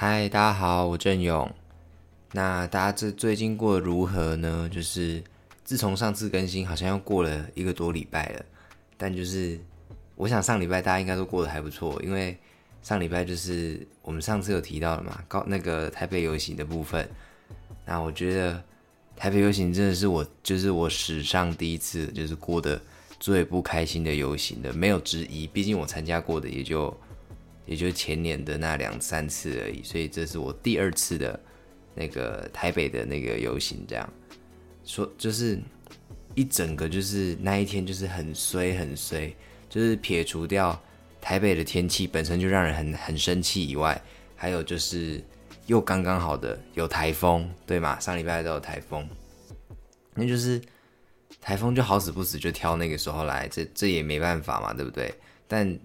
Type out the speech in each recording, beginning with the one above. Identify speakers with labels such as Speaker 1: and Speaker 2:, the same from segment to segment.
Speaker 1: 嗨，大家好，我郑勇。那大家这最近过得如何呢？就是自从上次更新，好像又过了一个多礼拜了。但就是我想上礼拜大家应该都过得还不错，因为上礼拜就是我们上次有提到了嘛，高那个台北游行的部分。那我觉得台北游行真的是我就是我史上第一次就是过得最不开心的游行的，没有之一。毕竟我参加过的也就。也就是前年的那两三次而已，所以这是我第二次的那个台北的那个游行，这样说就是一整个就是那一天就是很衰很衰，就是撇除掉台北的天气本身就让人很很生气以外，还有就是又刚刚好的有台风，对吗？上礼拜都有台风，那就是台风就好死不死就挑那个时候来，这这也没办法嘛，对不对？但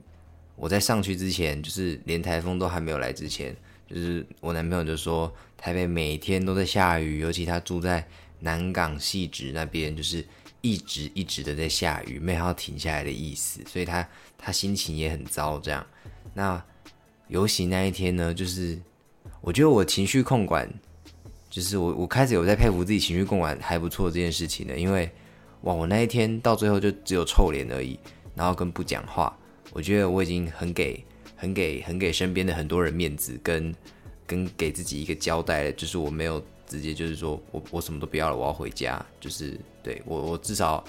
Speaker 1: 我在上去之前，就是连台风都还没有来之前，就是我男朋友就说台北每天都在下雨，尤其他住在南港细直那边，就是一直一直的在下雨，没有要停下来的意思，所以他他心情也很糟。这样，那游行那一天呢，就是我觉得我情绪控管，就是我我开始有在佩服自己情绪控管还不错这件事情的，因为哇，我那一天到最后就只有臭脸而已，然后跟不讲话。我觉得我已经很给、很给、很给身边的很多人面子，跟跟给自己一个交代了，就是我没有直接就是说我我什么都不要了，我要回家，就是对我我至少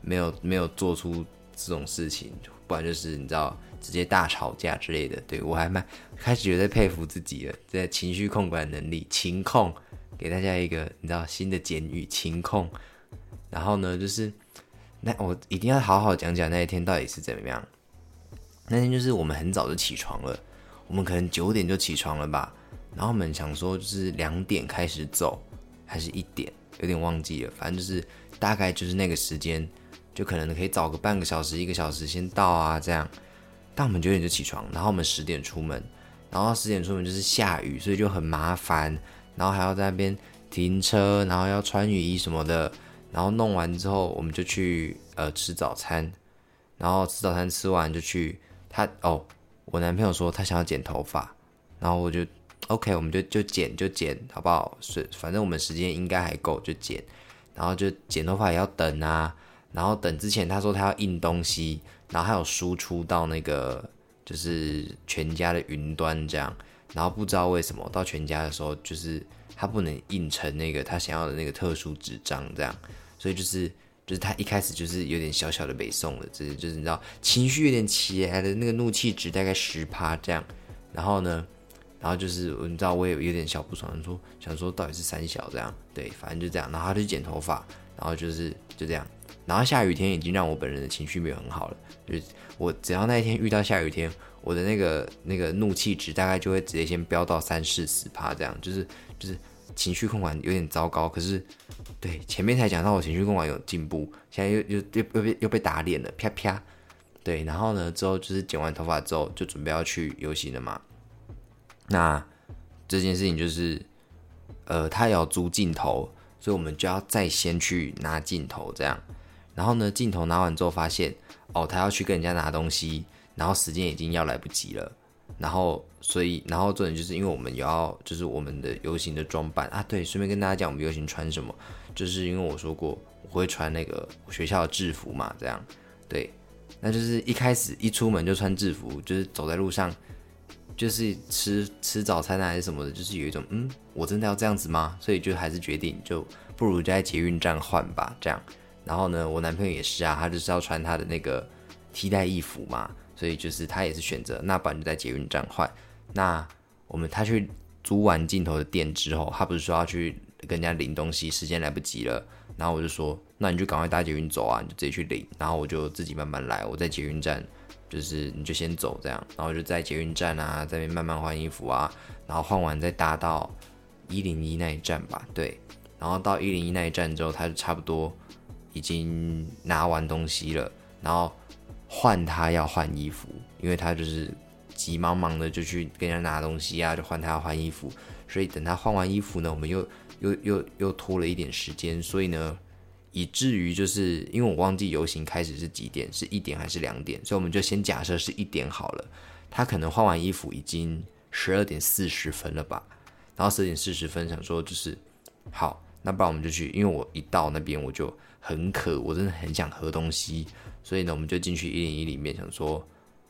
Speaker 1: 没有没有做出这种事情，不然就是你知道直接大吵架之类的。对我还蛮开始觉得佩服自己了，在情绪控管能力，情控，给大家一个你知道新的监狱，情控。然后呢，就是那我一定要好好讲讲那一天到底是怎么样。那天就是我们很早就起床了，我们可能九点就起床了吧，然后我们想说就是两点开始走，还是一点，有点忘记了，反正就是大概就是那个时间，就可能可以早个半个小时、一个小时先到啊这样。但我们九点就起床，然后我们十点出门，然后十点出门就是下雨，所以就很麻烦，然后还要在那边停车，然后要穿雨衣什么的，然后弄完之后我们就去呃吃早餐，然后吃早餐吃完就去。他哦，我男朋友说他想要剪头发，然后我就 OK，我们就就剪就剪，好不好？是反正我们时间应该还够，就剪。然后就剪头发也要等啊，然后等之前他说他要印东西，然后还有输出到那个就是全家的云端这样，然后不知道为什么到全家的时候就是他不能印成那个他想要的那个特殊纸张这样，所以就是。就是他一开始就是有点小小的北宋了，就是就是你知道情绪有点起来的那个怒气值大概十趴这样，然后呢，然后就是你知道我也有点小不爽，说想说到底是三小这样，对，反正就这样，然后他就剪头发，然后就是就这样，然后下雨天已经让我本人的情绪没有很好了，就是我只要那一天遇到下雨天，我的那个那个怒气值大概就会直接先飙到三四十趴这样，就是就是。情绪控管有点糟糕，可是对前面才讲到我情绪控管有进步，现在又又又又被又被打脸了，啪啪。对，然后呢之后就是剪完头发之后就准备要去游行了嘛。那这件事情就是，呃，他要租镜头，所以我们就要再先去拿镜头这样。然后呢镜头拿完之后发现，哦，他要去跟人家拿东西，然后时间已经要来不及了。然后，所以，然后重点就是因为我们要，就是我们的游行的装扮啊，对，顺便跟大家讲我们游行穿什么，就是因为我说过我会穿那个学校的制服嘛，这样，对，那就是一开始一出门就穿制服，就是走在路上，就是吃吃早餐还是什么的，就是有一种嗯，我真的要这样子吗？所以就还是决定就不如就在捷运站换吧，这样。然后呢，我男朋友也是啊，他就是要穿他的那个替代衣服嘛。所以就是他也是选择，那不然就在捷运站换。那我们他去租完镜头的店之后，他不是说要去跟人家领东西，时间来不及了。然后我就说，那你就赶快搭捷运走啊，你就自己去领。然后我就自己慢慢来，我在捷运站，就是你就先走这样。然后就在捷运站啊，在那边慢慢换衣服啊，然后换完再搭到一零一那一站吧。对，然后到一零一那一站之后，他就差不多已经拿完东西了，然后。换他要换衣服，因为他就是急忙忙的就去跟人家拿东西啊，就换他要换衣服。所以等他换完衣服呢，我们又又又又拖了一点时间。所以呢，以至于就是因为我忘记游行开始是几点，是一点还是两点，所以我们就先假设是一点好了。他可能换完衣服已经十二点四十分了吧，然后十二点四十分想说就是好，那不然我们就去，因为我一到那边我就很渴，我真的很想喝东西，所以呢，我们就进去一零一里面想说，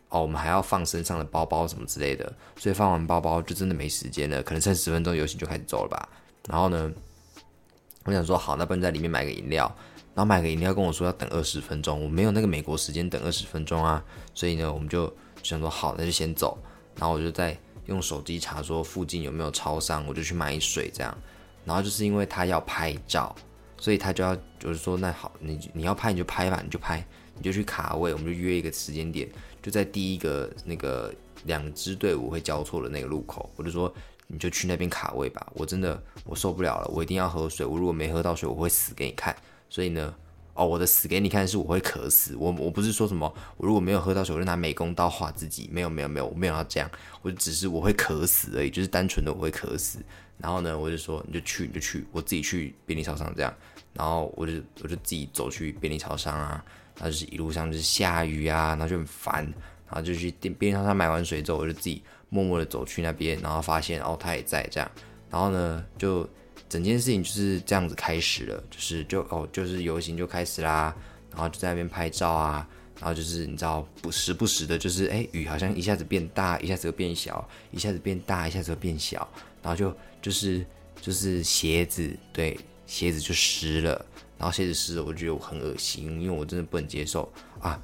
Speaker 1: 哦，我们还要放身上的包包什么之类的，所以放完包包就真的没时间了，可能剩十分钟游行就开始走了吧。然后呢，我想说好，那不然在里面买个饮料，然后买个饮料跟我说要等二十分钟，我没有那个美国时间等二十分钟啊，所以呢，我们就想说好，那就先走。然后我就在用手机查说附近有没有超商，我就去买水这样。然后就是因为他要拍照，所以他就要就是说那好，你你要拍你就拍吧，你就拍，你就去卡位，我们就约一个时间点，就在第一个那个两支队伍会交错的那个路口，我就说你就去那边卡位吧。我真的我受不了了，我一定要喝水，我如果没喝到水，我会死给你看。所以呢。哦，我的死给你看，是我会渴死。我我不是说什么，我如果没有喝到水，我就拿美工刀划自己。没有没有没有，我没有要这样，我只是我会渴死而已，就是单纯的我会渴死。然后呢，我就说你就去你就去，我自己去便利超商这样。然后我就我就自己走去便利超商啊，然后就是一路上就是下雨啊，然后就很烦，然后就去便便利超商买完水之后，我就自己默默的走去那边，然后发现哦他也在这样，然后呢就。整件事情就是这样子开始了，就是就哦，就是游行就开始啦，然后就在那边拍照啊，然后就是你知道不时不时的，就是哎雨好像一下子变大，一下子又变小，一下子变大，一下子又变小，然后就就是就是鞋子对鞋子就湿了，然后鞋子湿了，我觉得我很恶心，因为我真的不能接受啊，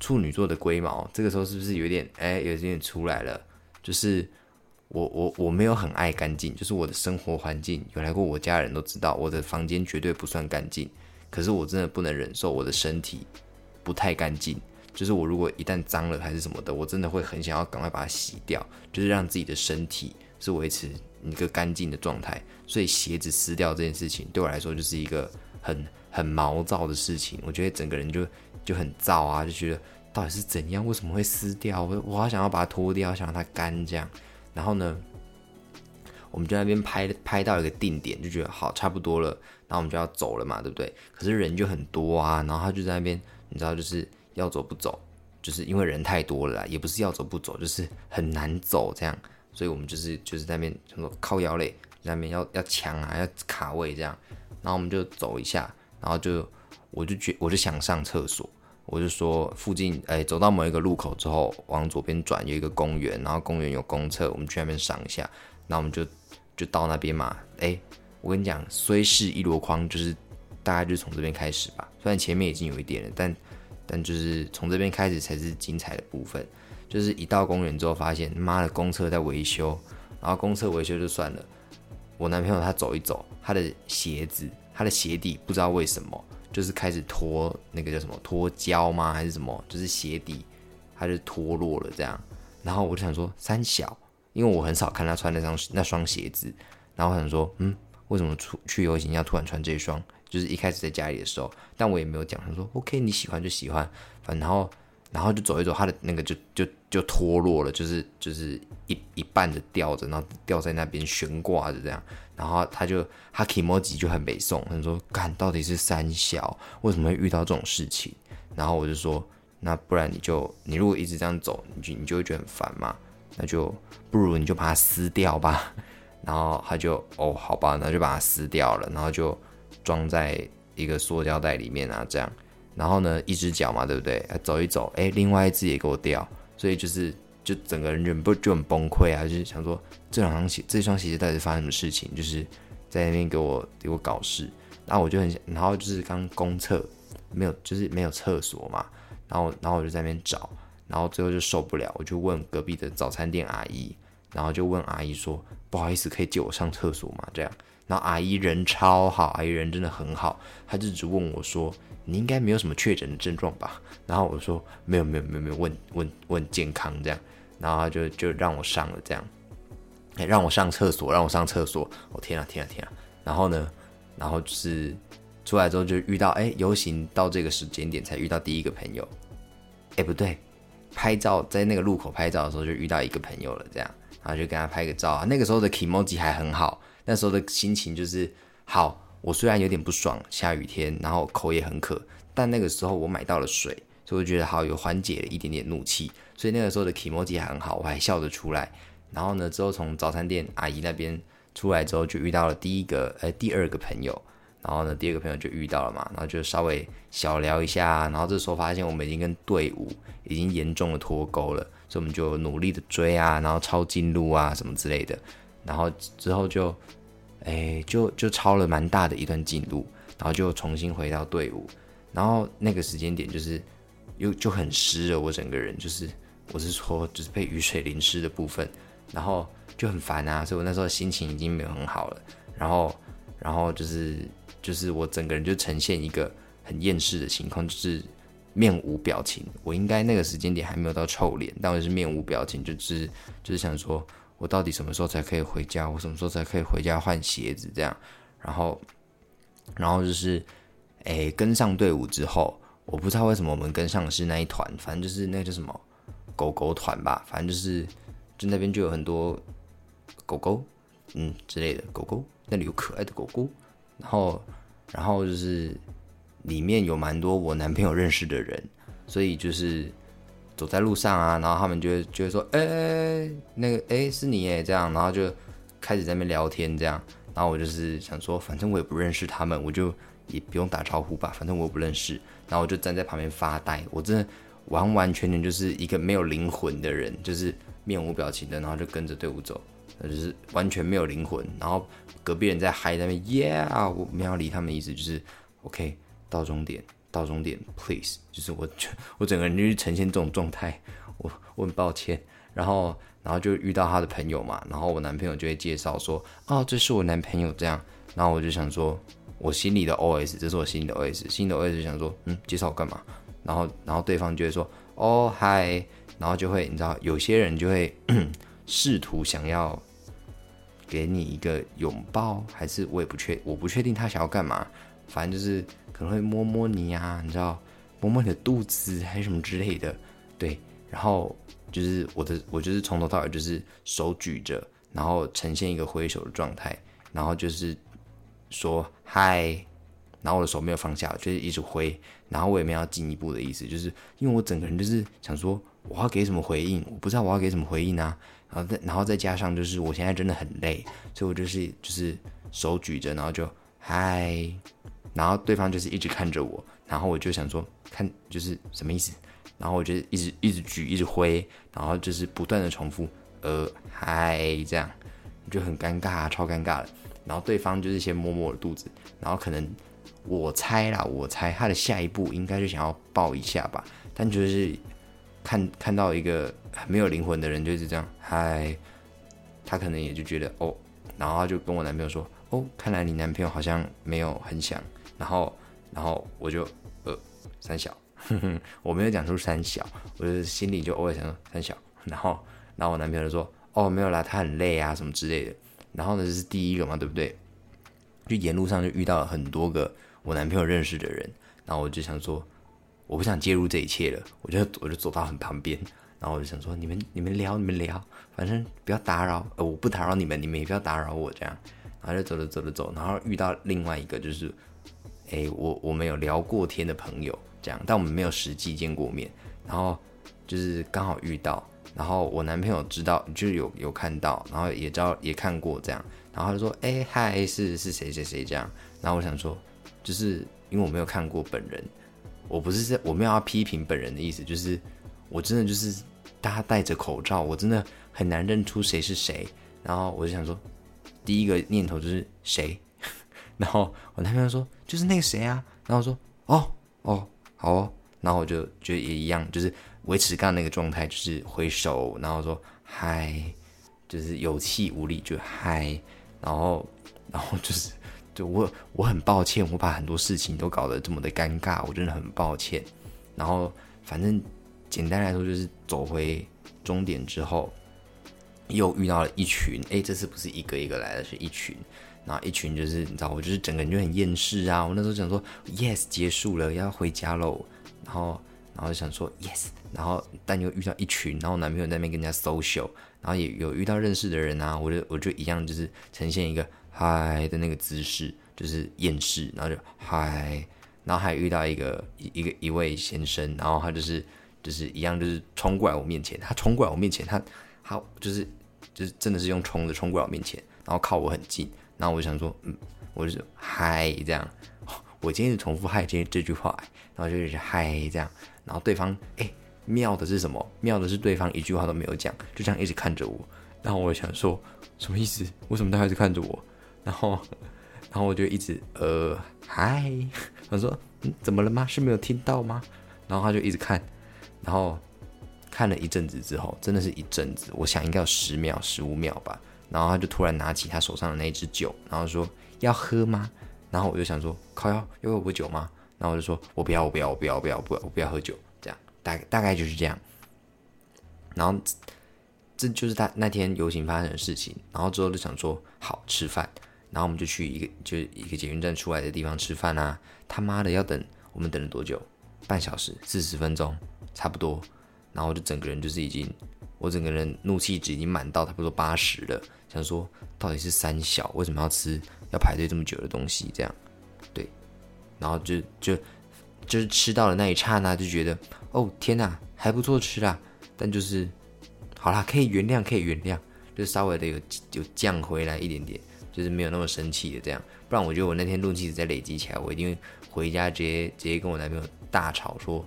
Speaker 1: 处女座的龟毛这个时候是不是有点哎有点出来了，就是。我我我没有很爱干净，就是我的生活环境有来过我家人都知道，我的房间绝对不算干净。可是我真的不能忍受我的身体不太干净，就是我如果一旦脏了还是什么的，我真的会很想要赶快把它洗掉，就是让自己的身体是维持一个干净的状态。所以鞋子撕掉这件事情对我来说就是一个很很毛躁的事情，我觉得整个人就就很燥啊，就觉得到底是怎样，为什么会撕掉？我我好想要把它脱掉，想让它干这样。然后呢，我们就那边拍拍到一个定点，就觉得好差不多了，然后我们就要走了嘛，对不对？可是人就很多啊，然后他就在那边，你知道，就是要走不走，就是因为人太多了啦，也不是要走不走，就是很难走这样，所以我们就是就是在那边什么靠腰嘞，在那边要要抢啊，要卡位这样，然后我们就走一下，然后就我就觉我就想上厕所。我就说附近，哎，走到某一个路口之后，往左边转有一个公园，然后公园有公厕，我们去那边上一下。那我们就就到那边嘛。哎，我跟你讲，虽是一箩筐，就是大概就从这边开始吧。虽然前面已经有一点了，但但就是从这边开始才是精彩的部分。就是一到公园之后，发现妈的公厕在维修，然后公厕维修就算了。我男朋友他走一走，他的鞋子，他的鞋底不知道为什么。就是开始脱那个叫什么脱胶吗？还是什么？就是鞋底，它就脱落了这样。然后我就想说三小，因为我很少看他穿那双那双鞋子。然后我想说，嗯，为什么出去游行要突然穿这一双？就是一开始在家里的时候，但我也没有讲。他说 OK，你喜欢就喜欢，反正然后然后就走一走，他的那个就就就脱落了，就是就是一一半的吊着，然后吊在那边悬挂着这样。然后他就他 emoji 就很北宋，他说：“干到底是三小，为什么会遇到这种事情？”然后我就说：“那不然你就你如果一直这样走，你就你就会觉得很烦嘛，那就不如你就把它撕掉吧。”然后他就哦好吧，那就把它撕掉了，然后就装在一个塑胶袋里面啊这样。然后呢，一只脚嘛，对不对？走一走，哎，另外一只也给我掉，所以就是。就整个人忍不就很崩溃啊！就是想说这两双鞋，这双鞋子到底发生什么事情？就是在那边给我给我搞事，然后我就很想，然后就是刚公厕没有，就是没有厕所嘛，然后然后我就在那边找，然后最后就受不了，我就问隔壁的早餐店阿姨，然后就问阿姨说：“不好意思，可以借我上厕所吗？”这样，然后阿姨人超好，阿姨人真的很好，她就只问我说：“你应该没有什么确诊的症状吧？”然后我说：“没有没有没有没有，问问问健康这样。”然后他就就让我上了，这样，哎，让我上厕所，让我上厕所。我天啊，天啊，天啊！然后呢，然后就是出来之后就遇到，哎，游行到这个时间点才遇到第一个朋友。哎，不对，拍照在那个路口拍照的时候就遇到一个朋友了，这样，然后就跟他拍个照啊。那个时候的 emoji 还很好，那时候的心情就是好。我虽然有点不爽，下雨天，然后口也很渴，但那个时候我买到了水，所以我觉得好有缓解了一点点怒气。所以那个时候的 emoji 还很好，我还笑得出来。然后呢，之后从早餐店阿姨那边出来之后，就遇到了第一个呃第二个朋友。然后呢，第二个朋友就遇到了嘛，然后就稍微小聊一下。然后这时候发现我们已经跟队伍已经严重的脱钩了，所以我们就努力的追啊，然后抄近路啊什么之类的。然后之后就，哎，就就超了蛮大的一段进度，然后就重新回到队伍。然后那个时间点就是又就很湿了，我整个人就是我是说就是被雨水淋湿的部分，然后就很烦啊，所以我那时候心情已经没有很好了。然后，然后就是。就是我整个人就呈现一个很厌世的情况，就是面无表情。我应该那个时间点还没有到臭脸，但我是面无表情，就是就是想说，我到底什么时候才可以回家？我什么时候才可以回家换鞋子？这样，然后，然后就是，哎，跟上队伍之后，我不知道为什么我们跟上的是那一团，反正就是那叫什么狗狗团吧，反正就是就那边就有很多狗狗，嗯之类的狗狗，那里有可爱的狗狗。然后，然后就是里面有蛮多我男朋友认识的人，所以就是走在路上啊，然后他们就会就会说，哎，那个哎是你哎这样，然后就开始在那边聊天这样，然后我就是想说，反正我也不认识他们，我就也不用打招呼吧，反正我也不认识，然后我就站在旁边发呆，我真的完完全全就是一个没有灵魂的人，就是面无表情的，然后就跟着队伍走。就是完全没有灵魂，然后隔壁人在嗨那边，Yeah，我没有理他们，意思就是 OK，到终点，到终点，Please，就是我，我整个人就是呈现这种状态，我我很抱歉，然后然后就遇到他的朋友嘛，然后我男朋友就会介绍说，哦，这是我男朋友这样，然后我就想说，我心里的 OS，这是我心里的 OS，心里的 OS 想说，嗯，介绍我干嘛？然后然后对方就会说，哦嗨，然后就会你知道，有些人就会 试图想要。给你一个拥抱，还是我也不确，我不确定他想要干嘛。反正就是可能会摸摸你呀，你知道，摸摸你的肚子还是什么之类的。对，然后就是我的，我就是从头到尾就是手举着，然后呈现一个挥手的状态，然后就是说嗨，然后我的手没有放下，就是一直挥，然后我也没有进一步的意思，就是因为我整个人就是想说我要给什么回应，我不知道我要给什么回应啊。然后再，然后再加上就是我现在真的很累，所以我就是就是手举着，然后就嗨，然后对方就是一直看着我，然后我就想说看就是什么意思，然后我就一直一直举一直挥，然后就是不断的重复呃嗨这样，就很尴尬，超尴尬的。然后对方就是先摸摸我的肚子，然后可能我猜啦，我猜他的下一步应该是想要抱一下吧，但就是看看到一个。没有灵魂的人就是这样，嗨，他可能也就觉得哦，然后就跟我男朋友说，哦，看来你男朋友好像没有很想，然后，然后我就呃三小，我没有讲出三小，我就心里就偶尔想说三小，然后，然后我男朋友就说，哦，没有啦，他很累啊，什么之类的，然后呢这是第一个嘛，对不对？就沿路上就遇到了很多个我男朋友认识的人，然后我就想说，我不想介入这一切了，我就我就走到很旁边。然后我就想说，你们你们聊你们聊，反正不要打扰，呃，我不打扰你们，你们也不要打扰我，这样。然后就走着走着走，然后遇到另外一个就是，哎，我我们有聊过天的朋友，这样，但我们没有实际见过面。然后就是刚好遇到，然后我男朋友知道，就有有看到，然后也知道也看过这样，然后他就说，哎嗨，是是谁谁谁这样。然后我想说，就是因为我没有看过本人，我不是在我没有要批评本人的意思，就是我真的就是。大家戴着口罩，我真的很难认出谁是谁。然后我就想说，第一个念头就是谁。然后我男朋友说，就是那个谁啊。然后我说，哦哦，好哦。然后我就觉得也一样，就是维持刚刚那个状态，就是挥手，然后说嗨，就是有气无力就嗨。然后，然后就是，就我我很抱歉，我把很多事情都搞得这么的尴尬，我真的很抱歉。然后反正。简单来说，就是走回终点之后，又遇到了一群。哎，这次不是一个一个来的，是一群。然后一群就是你知道，我就是整个人就很厌世啊。我那时候想说，yes，结束了，要回家喽。然后，然后就想说，yes。然后，但又遇到一群，然后男朋友那边跟人家 social，然后也有遇到认识的人啊。我就我就一样，就是呈现一个嗨的那个姿势，就是厌世。然后就嗨，然后还遇到一个一一个一位先生，然后他就是。就是一样，就是冲过来我面前，他冲过来我面前，他他就是就是真的是用冲的冲过来我面前，然后靠我很近，然后我就想说，嗯，我就是嗨这样，我今天是重复嗨这这句话，然后就是嗨这样，然后对方哎妙的是什么？妙的是对方一句话都没有讲，就这样一直看着我，然后我想说什么意思？为什么他一直看着我？然后然后我就一直呃嗨，我说嗯怎么了吗？是没有听到吗？然后他就一直看，然后。看了一阵子之后，真的是一阵子，我想应该有十秒、十五秒吧。然后他就突然拿起他手上的那一支酒，然后说：“要喝吗？”然后我就想说：“靠，要要喝酒吗？”然后我就说：“我不要，我不要，我不要，我不要，不，我不要喝酒。”这样，大大概就是这样。然后这就是他那天游行发生的事情。然后之后就想说：“好吃饭。”然后我们就去一个就一个捷运站出来的地方吃饭啊。他妈的要等，我们等了多久？半小时、四十分钟，差不多。然后就整个人就是已经，我整个人怒气值已经满到差不多八十了，想说到底是三小为什么要吃要排队这么久的东西？这样，对，然后就就就是吃到了那一刹那就觉得，哦天哪，还不错吃啦，但就是好啦，可以原谅，可以原谅，就稍微的有有降回来一点点，就是没有那么生气的这样，不然我觉得我那天怒气值在累积起来，我一定会回家直接直接跟我男朋友大吵说。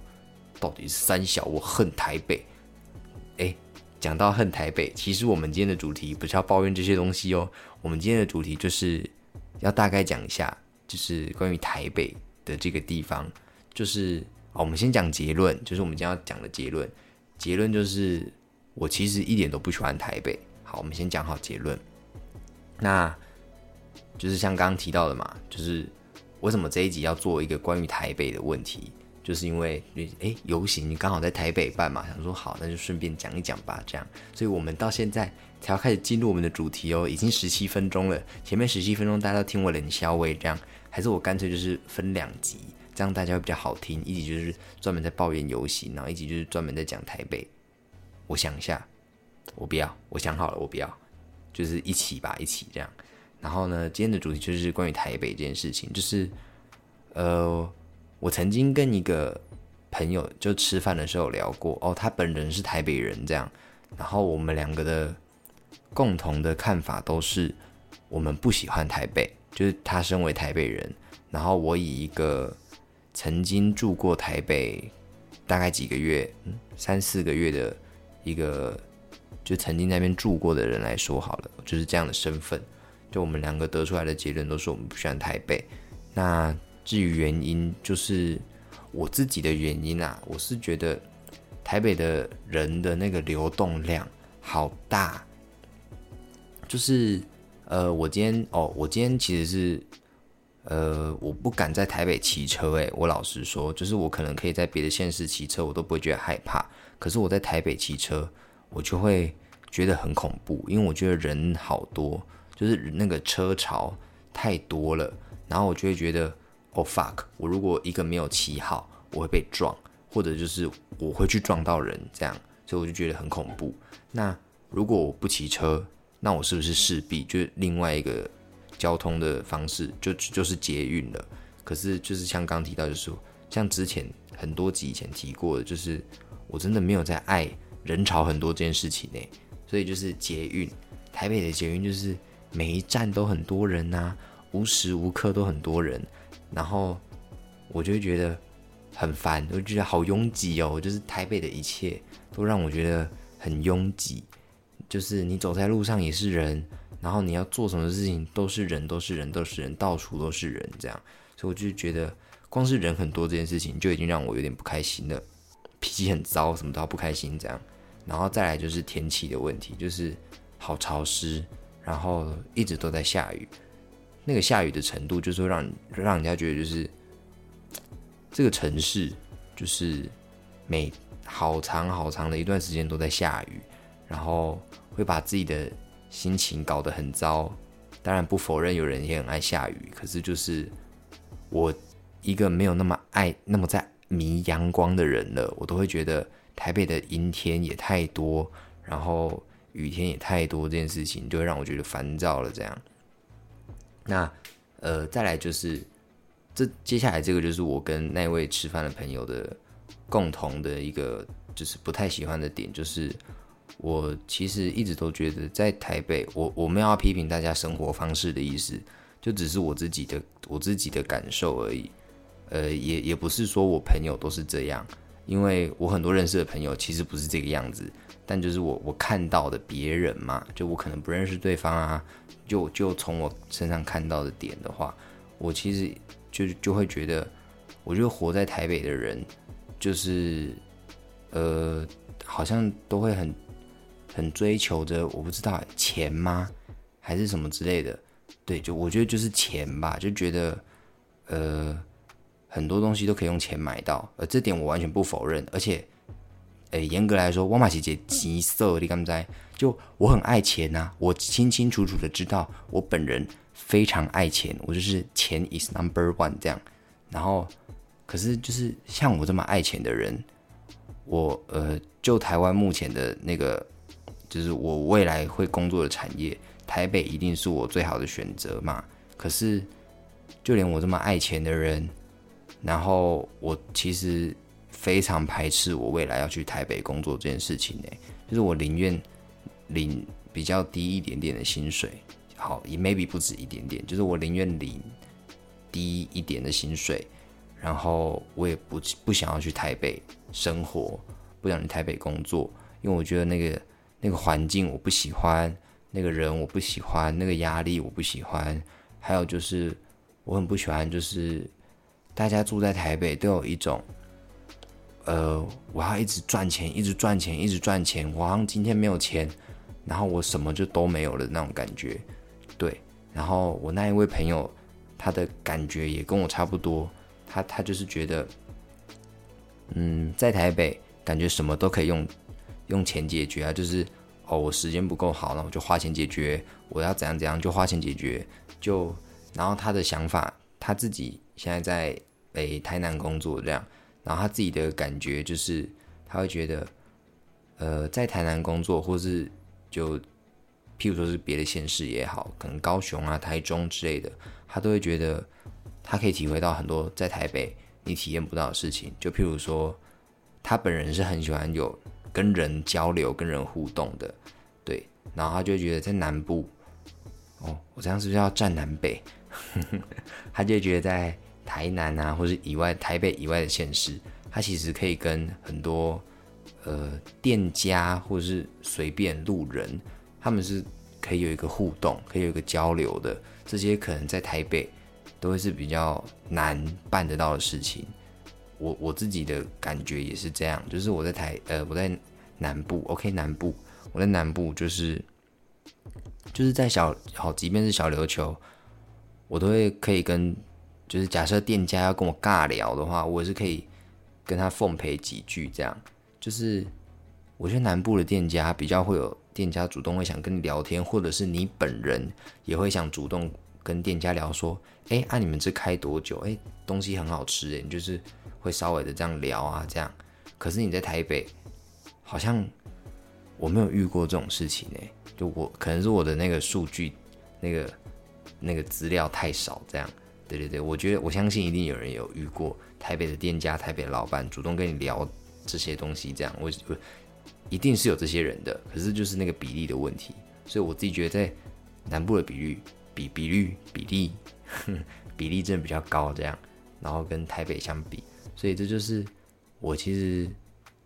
Speaker 1: 到底是三小，我恨台北。哎，讲到恨台北，其实我们今天的主题不是要抱怨这些东西哦。我们今天的主题就是要大概讲一下，就是关于台北的这个地方。就是啊，我们先讲结论，就是我们今天要讲的结论。结论就是我其实一点都不喜欢台北。好，我们先讲好结论。那就是像刚刚提到的嘛，就是为什么这一集要做一个关于台北的问题？就是因为哎游行你刚好在台北办嘛，想说好那就顺便讲一讲吧，这样，所以我们到现在才要开始进入我们的主题哦，已经十七分钟了，前面十七分钟大家都听我冷笑味，这样还是我干脆就是分两集，这样大家会比较好听，一集就是专门在抱怨游行，然后一集就是专门在讲台北。我想一下，我不要，我想好了，我不要，就是一起吧，一起这样。然后呢，今天的主题就是关于台北这件事情，就是呃。我曾经跟一个朋友就吃饭的时候聊过哦，他本人是台北人这样，然后我们两个的共同的看法都是我们不喜欢台北，就是他身为台北人，然后我以一个曾经住过台北大概几个月，三四个月的一个就曾经那边住过的人来说好了，就是这样的身份，就我们两个得出来的结论都是我们不喜欢台北，那。至于原因，就是我自己的原因啊。我是觉得台北的人的那个流动量好大，就是呃，我今天哦，我今天其实是呃，我不敢在台北骑车。诶，我老实说，就是我可能可以在别的县市骑车，我都不会觉得害怕。可是我在台北骑车，我就会觉得很恐怖，因为我觉得人好多，就是那个车潮太多了，然后我就会觉得。哦 fuck！我如果一个没有骑好，我会被撞，或者就是我会去撞到人，这样，所以我就觉得很恐怖。那如果我不骑车，那我是不是势必就另外一个交通的方式，就就是捷运了？可是就是像刚提到，就是像之前很多集以前提过的，就是我真的没有在爱人潮很多这件事情呢。所以就是捷运，台北的捷运就是每一站都很多人呐，无时无刻都很多人。然后我就觉得很烦，我就觉得好拥挤哦，就是台北的一切都让我觉得很拥挤，就是你走在路上也是人，然后你要做什么事情都是人，都是人，都是人，到处都是人，这样，所以我就觉得光是人很多这件事情就已经让我有点不开心了，脾气很糟，什么都要不开心这样，然后再来就是天气的问题，就是好潮湿，然后一直都在下雨。那个下雨的程度，就是会让让人家觉得，就是这个城市，就是每好长好长的一段时间都在下雨，然后会把自己的心情搞得很糟。当然不否认有人也很爱下雨，可是就是我一个没有那么爱、那么在迷阳光的人了，我都会觉得台北的阴天也太多，然后雨天也太多，这件事情就会让我觉得烦躁了。这样。那，呃，再来就是，这接下来这个就是我跟那位吃饭的朋友的共同的一个，就是不太喜欢的点，就是我其实一直都觉得在台北，我我没有要批评大家生活方式的意思，就只是我自己的我自己的感受而已。呃，也也不是说我朋友都是这样，因为我很多认识的朋友其实不是这个样子，但就是我我看到的别人嘛，就我可能不认识对方啊，就就从我身上看到的点的话，我其实就就会觉得，我觉得活在台北的人，就是呃，好像都会很很追求着，我不知道钱吗，还是什么之类的，对，就我觉得就是钱吧，就觉得呃。很多东西都可以用钱买到，而这点我完全不否认。而且，诶，严格来说，沃玛姐姐急色，你敢不在？就我很爱钱呐，我清清楚楚的知道，我本人非常爱钱，我就是钱 is number one 这样。然后，可是就是像我这么爱钱的人，我呃，就台湾目前的那个，就是我未来会工作的产业，台北一定是我最好的选择嘛。可是，就连我这么爱钱的人。然后我其实非常排斥我未来要去台北工作这件事情呢，就是我宁愿领比较低一点点的薪水，好也 maybe 不止一点点，就是我宁愿领低一点的薪水，然后我也不不想要去台北生活，不想去台北工作，因为我觉得那个那个环境我不喜欢，那个人我不喜欢，那个压力我不喜欢，还有就是我很不喜欢就是。大家住在台北都有一种，呃，我要一直赚钱，一直赚钱，一直赚钱。我好像今天没有钱，然后我什么就都没有了那种感觉。对，然后我那一位朋友，他的感觉也跟我差不多。他他就是觉得，嗯，在台北感觉什么都可以用用钱解决啊，就是哦，我时间不够好，那我就花钱解决。我要怎样怎样就花钱解决。就然后他的想法，他自己。现在在诶台南工作这样，然后他自己的感觉就是，他会觉得，呃，在台南工作，或是就譬如说是别的县市也好，可能高雄啊、台中之类的，他都会觉得他可以体会到很多在台北你体验不到的事情。就譬如说，他本人是很喜欢有跟人交流、跟人互动的，对，然后他就觉得在南部，哦，我这样是不是要站南北？他就觉得在。台南啊，或者以外台北以外的县市，它其实可以跟很多呃店家或者是随便路人，他们是可以有一个互动，可以有一个交流的。这些可能在台北都会是比较难办得到的事情。我我自己的感觉也是这样，就是我在台呃我在南部，OK 南部，我在南部就是就是在小好，即便是小琉球，我都会可以跟。就是假设店家要跟我尬聊的话，我是可以跟他奉陪几句。这样，就是我觉得南部的店家比较会有店家主动会想跟你聊天，或者是你本人也会想主动跟店家聊，说：“哎，啊你们这开多久？哎，东西很好吃。”哎，就是会稍微的这样聊啊，这样。可是你在台北，好像我没有遇过这种事情哎，就我可能是我的那个数据，那个那个资料太少，这样。对对对，我觉得我相信一定有人有遇过台北的店家、台北的老板主动跟你聊这些东西，这样我我一定是有这些人的，可是就是那个比例的问题，所以我自己觉得在南部的比率比比率比例 比例真的比较高，这样，然后跟台北相比，所以这就是我其实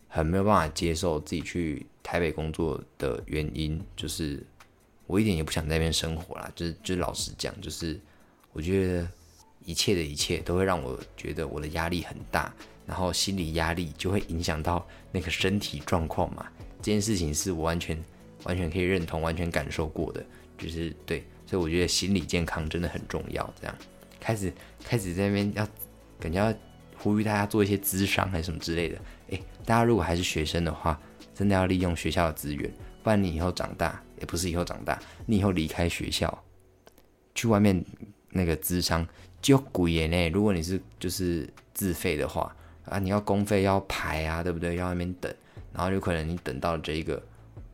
Speaker 1: 很没有办法接受自己去台北工作的原因，就是我一点也不想在那边生活啦，就是就老实讲，就是我觉得。一切的一切都会让我觉得我的压力很大，然后心理压力就会影响到那个身体状况嘛。这件事情是我完全完全可以认同、完全感受过的，就是对，所以我觉得心理健康真的很重要。这样开始开始在那边要感觉要呼吁大家做一些咨商还是什么之类的。诶，大家如果还是学生的话，真的要利用学校的资源，不然你以后长大也不是以后长大，你以后离开学校去外面那个咨商。就贵耶呢！如果你是就是自费的话啊，你要公费要排啊，对不对？要那边等，然后有可能你等到这一个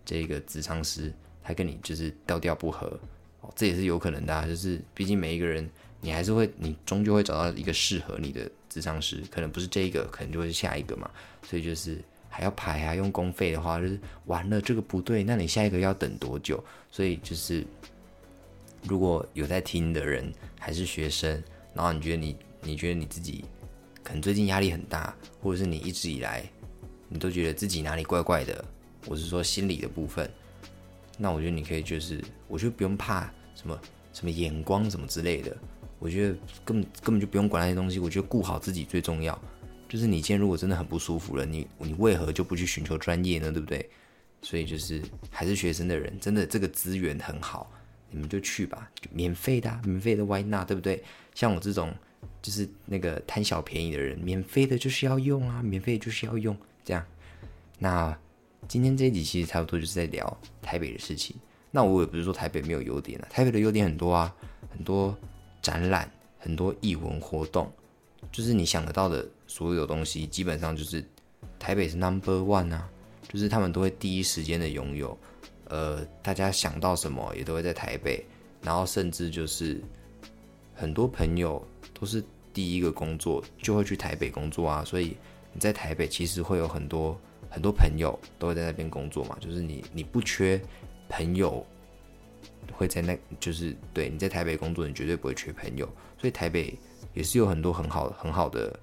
Speaker 1: 这一个职场师，他跟你就是调调不合哦，这也是有可能的。就是毕竟每一个人，你还是会，你终究会找到一个适合你的职场师，可能不是这一个，可能就会是下一个嘛。所以就是还要排啊，用公费的话，就是完了这个不对，那你下一个要等多久？所以就是如果有在听的人还是学生，然后你觉得你你觉得你自己可能最近压力很大，或者是你一直以来你都觉得自己哪里怪怪的，我是说心理的部分，那我觉得你可以就是，我觉得不用怕什么什么眼光什么之类的，我觉得根本根本就不用管那些东西，我觉得顾好自己最重要。就是你今天如果真的很不舒服了，你你为何就不去寻求专业呢？对不对？所以就是还是学生的人，真的这个资源很好，你们就去吧，免费的，免费的 Why not？对不对？像我这种就是那个贪小便宜的人，免费的就是要用啊，免费就是要用，这样。那今天这一集其实差不多就是在聊台北的事情。那我也不是说台北没有优点啊，台北的优点很多啊，很多展览，很多艺文活动。就是你想得到的所有东西，基本上就是台北是 number one 啊，就是他们都会第一时间的拥有，呃，大家想到什么也都会在台北，然后甚至就是很多朋友都是第一个工作就会去台北工作啊，所以你在台北其实会有很多很多朋友都会在那边工作嘛，就是你你不缺朋友会在那，就是对你在台北工作，你绝对不会缺朋友，所以台北。也是有很多很好很好的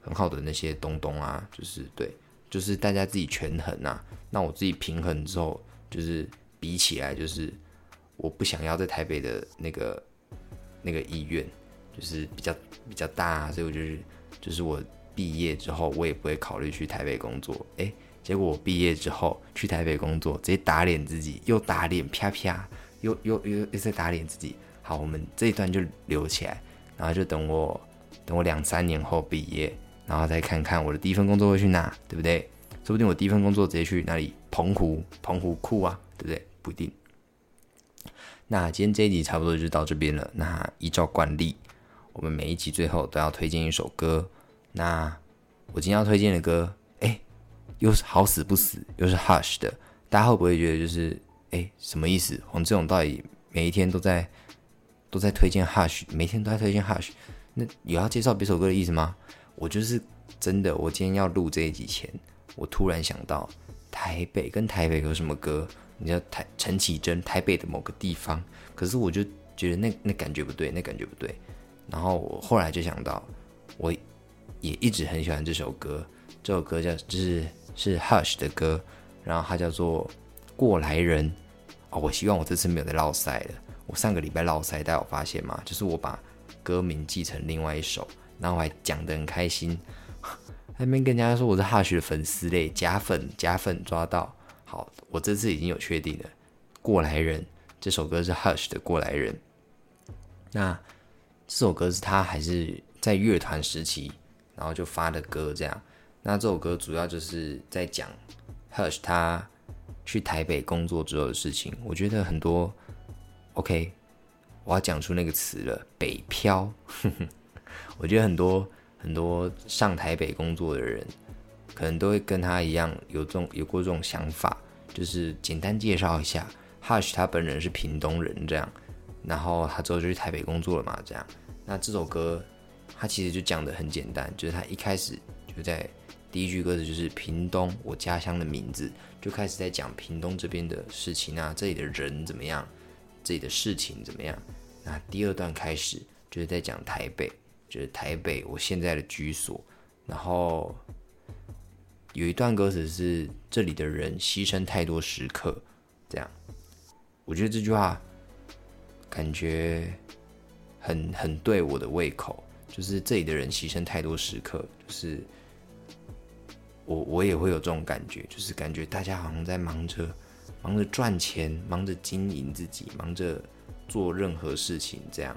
Speaker 1: 很好的那些东东啊，就是对，就是大家自己权衡啊。那我自己平衡之后，就是比起来，就是我不想要在台北的那个那个意愿，就是比较比较大，所以我就是就是我毕业之后，我也不会考虑去台北工作。诶，结果我毕业之后去台北工作，直接打脸自己，又打脸，啪啪，又又又又在打脸自己。好，我们这一段就留起来。然后就等我，等我两三年后毕业，然后再看看我的第一份工作会去哪，对不对？说不定我第一份工作直接去哪里？澎湖，澎湖酷啊，对不对？不一定。那今天这一集差不多就到这边了。那依照惯例，我们每一集最后都要推荐一首歌。那我今天要推荐的歌，哎，又是好死不死，又是 Hush 的。大家会不会觉得就是，哎，什么意思？黄志勇到底每一天都在？都在推荐 Hush，每天都在推荐 Hush，那有要介绍别首歌的意思吗？我就是真的，我今天要录这一集前，我突然想到台北跟台北有什么歌？你知道台陈绮贞台北的某个地方，可是我就觉得那那感觉不对，那感觉不对。然后我后来就想到，我也一直很喜欢这首歌，这首歌叫就是是 Hush 的歌，然后它叫做过来人。哦，我希望我这次没有再落赛了。我上个礼拜落塞，大家有发现吗？就是我把歌名记成另外一首，然后我还讲得很开心，那边跟人家说我是 Hush 的粉丝嘞，假粉假粉抓到。好，我这次已经有确定了，《过来人》这首歌是 Hush 的《过来人》。那这首歌是他还是在乐团时期，然后就发的歌这样。那这首歌主要就是在讲 Hush 他去台北工作之后的事情。我觉得很多。OK，我要讲出那个词了，北漂。我觉得很多很多上台北工作的人，可能都会跟他一样有这种有过这种想法，就是简单介绍一下，Hush 他本人是屏东人这样，然后他之后就去台北工作了嘛这样。那这首歌他其实就讲的很简单，就是他一开始就在第一句歌词就是屏东我家乡的名字，就开始在讲屏东这边的事情啊，这里的人怎么样。自己的事情怎么样？那第二段开始就是在讲台北，就是台北我现在的居所。然后有一段歌词是这里的人牺牲太多时刻，这样。我觉得这句话感觉很很对我的胃口，就是这里的人牺牲太多时刻，就是我我也会有这种感觉，就是感觉大家好像在忙着。忙着赚钱，忙着经营自己，忙着做任何事情，这样，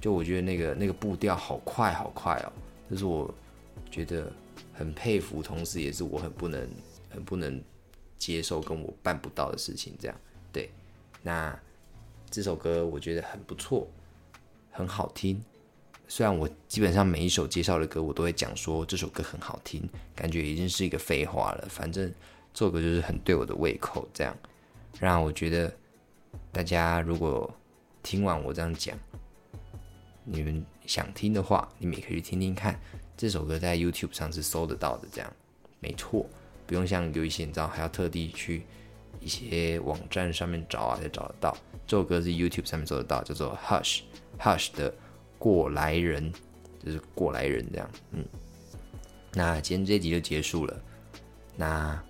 Speaker 1: 就我觉得那个那个步调好快好快哦，这是我觉得很佩服，同时也是我很不能很不能接受跟我办不到的事情，这样，对，那这首歌我觉得很不错，很好听，虽然我基本上每一首介绍的歌我都会讲说这首歌很好听，感觉已经是一个废话了，反正。这首歌就是很对我的胃口，这样。让我觉得大家如果听完我这样讲，你们想听的话，你们也可以去听听看。这首歌在 YouTube 上是搜得到的，这样没错。不用像有一些你知道还要特地去一些网站上面找啊才找得到。这首歌是 YouTube 上面搜得到，叫做 Hush Hush 的过来人，就是过来人这样。嗯，那今天这集就结束了。那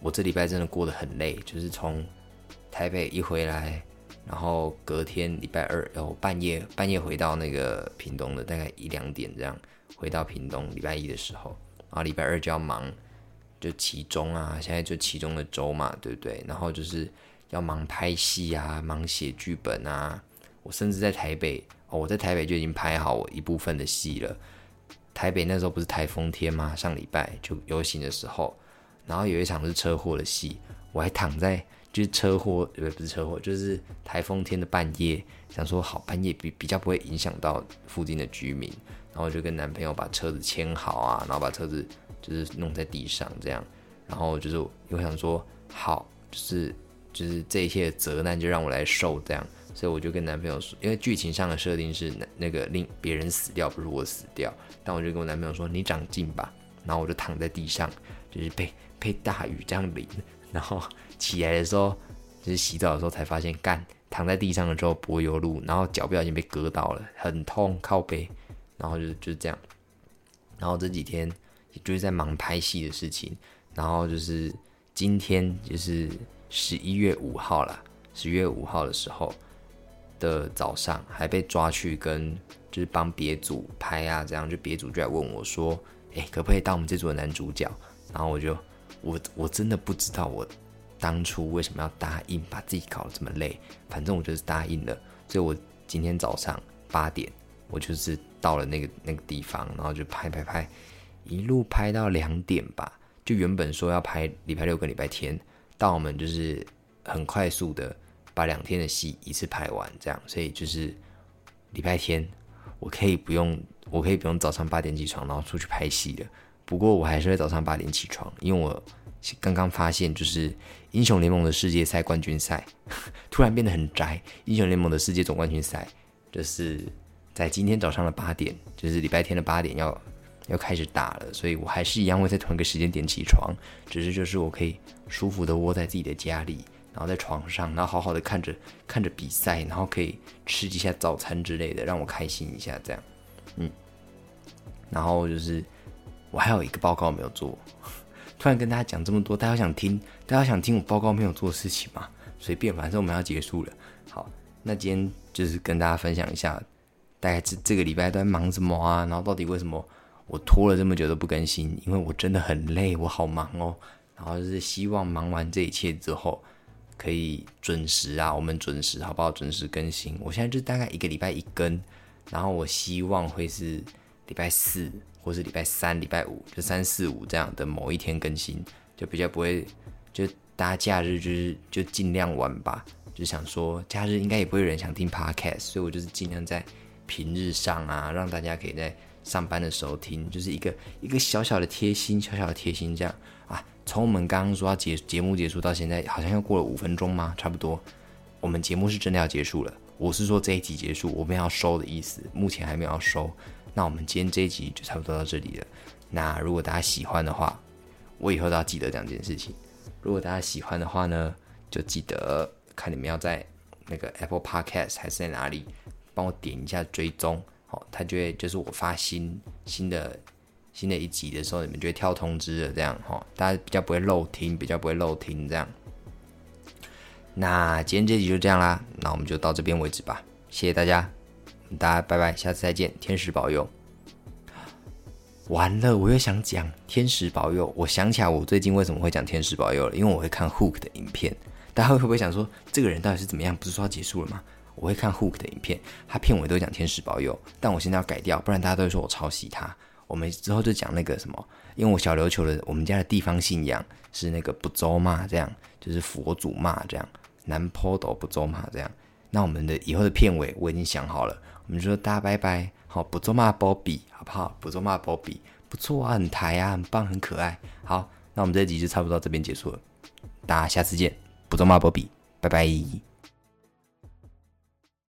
Speaker 1: 我这礼拜真的过得很累，就是从台北一回来，然后隔天礼拜二，然后半夜半夜回到那个屏东的，大概一两点这样回到屏东。礼拜一的时候，然后礼拜二就要忙，就期中啊，现在就期中的周嘛，对不对？然后就是要忙拍戏啊，忙写剧本啊。我甚至在台北哦，我在台北就已经拍好我一部分的戏了。台北那时候不是台风天吗？上礼拜就游行的时候。然后有一场是车祸的戏，我还躺在就是车祸，不不是车祸，就是台风天的半夜，想说好半夜比比较不会影响到附近的居民，然后就跟男朋友把车子牵好啊，然后把车子就是弄在地上这样，然后就是又想说好，就是就是这一切的责难就让我来受这样，所以我就跟男朋友说，因为剧情上的设定是那那个令别人死掉，不是我死掉，但我就跟我男朋友说你长进吧，然后我就躺在地上，就是被。被大雨这样淋，然后起来的时候，就是洗澡的时候才发现，干躺在地上的时候柏油路，然后脚不小心被割到了，很痛，靠背，然后就就是这样，然后这几天就是在忙拍戏的事情，然后就是今天就是十一月五号了，十月五号的时候的早上还被抓去跟就是帮别组拍啊，这样就别组就来问我说，哎，可不可以当我们这组的男主角？然后我就。我我真的不知道我当初为什么要答应把自己搞得这么累，反正我就是答应了，所以我今天早上八点，我就是到了那个那个地方，然后就拍拍拍，一路拍到两点吧。就原本说要拍礼拜六跟礼拜天，到我们就是很快速的把两天的戏一次拍完，这样，所以就是礼拜天我可以不用，我可以不用早上八点起床，然后出去拍戏了。不过我还是会早上八点起床，因为我刚刚发现，就是英雄联盟的世界赛冠军赛 突然变得很宅。英雄联盟的世界总冠军赛就是在今天早上的八点，就是礼拜天的八点要要开始打了，所以我还是一样会在同一个时间点起床，只是就是我可以舒服的窝在自己的家里，然后在床上，然后好好的看着看着比赛，然后可以吃一下早餐之类的，让我开心一下，这样，嗯，然后就是。我还有一个报告没有做，突然跟大家讲这么多，大家想听？大家想听我报告没有做事情吗？随便，反正我们要结束了。好，那今天就是跟大家分享一下，大概这这个礼拜都在忙什么啊？然后到底为什么我拖了这么久都不更新？因为我真的很累，我好忙哦。然后就是希望忙完这一切之后，可以准时啊，我们准时好不好？准时更新。我现在就大概一个礼拜一更，然后我希望会是礼拜四。或是礼拜三、礼拜五，就三四五这样的某一天更新，就比较不会，就大家假日就是就尽量玩吧。就想说假日应该也不会有人想听 podcast，所以我就是尽量在平日上啊，让大家可以在上班的时候听，就是一个一个小小的贴心，小小的贴心这样啊。从我们刚刚说要结节目结束到现在，好像又过了五分钟吗？差不多，我们节目是真的要结束了。我是说这一集结束，我们要收的意思，目前还没有要收。那我们今天这一集就差不多到这里了。那如果大家喜欢的话，我以后都要记得两件事情。如果大家喜欢的话呢，就记得看你们要在那个 Apple Podcast 还是在哪里，帮我点一下追踪，哦，它就会就是我发新新的新的一集的时候，你们就会跳通知的，这样哈，大家比较不会漏听，比较不会漏听这样。那今天这集就这样啦，那我们就到这边为止吧，谢谢大家。大家拜拜，下次再见，天使保佑。完了，我又想讲天使保佑。我想起来，我最近为什么会讲天使保佑了？因为我会看 Hook 的影片。大家会不会想说，这个人到底是怎么样？不是说要结束了吗？我会看 Hook 的影片，他片尾都讲天使保佑，但我现在要改掉，不然大家都会说我抄袭他。我们之后就讲那个什么，因为我小琉球的我们家的地方信仰是那个不周嘛，这样就是佛祖嘛，这样南坡斗不周嘛，这样。那我们的以后的片尾我已经想好了。我们说大家拜拜，好，不做骂波比，好不好？不做骂波比，不错啊，很台啊，很棒，很可爱。好，那我们这集就差不多到这边结束了，大家下次见，不做骂波比，拜拜。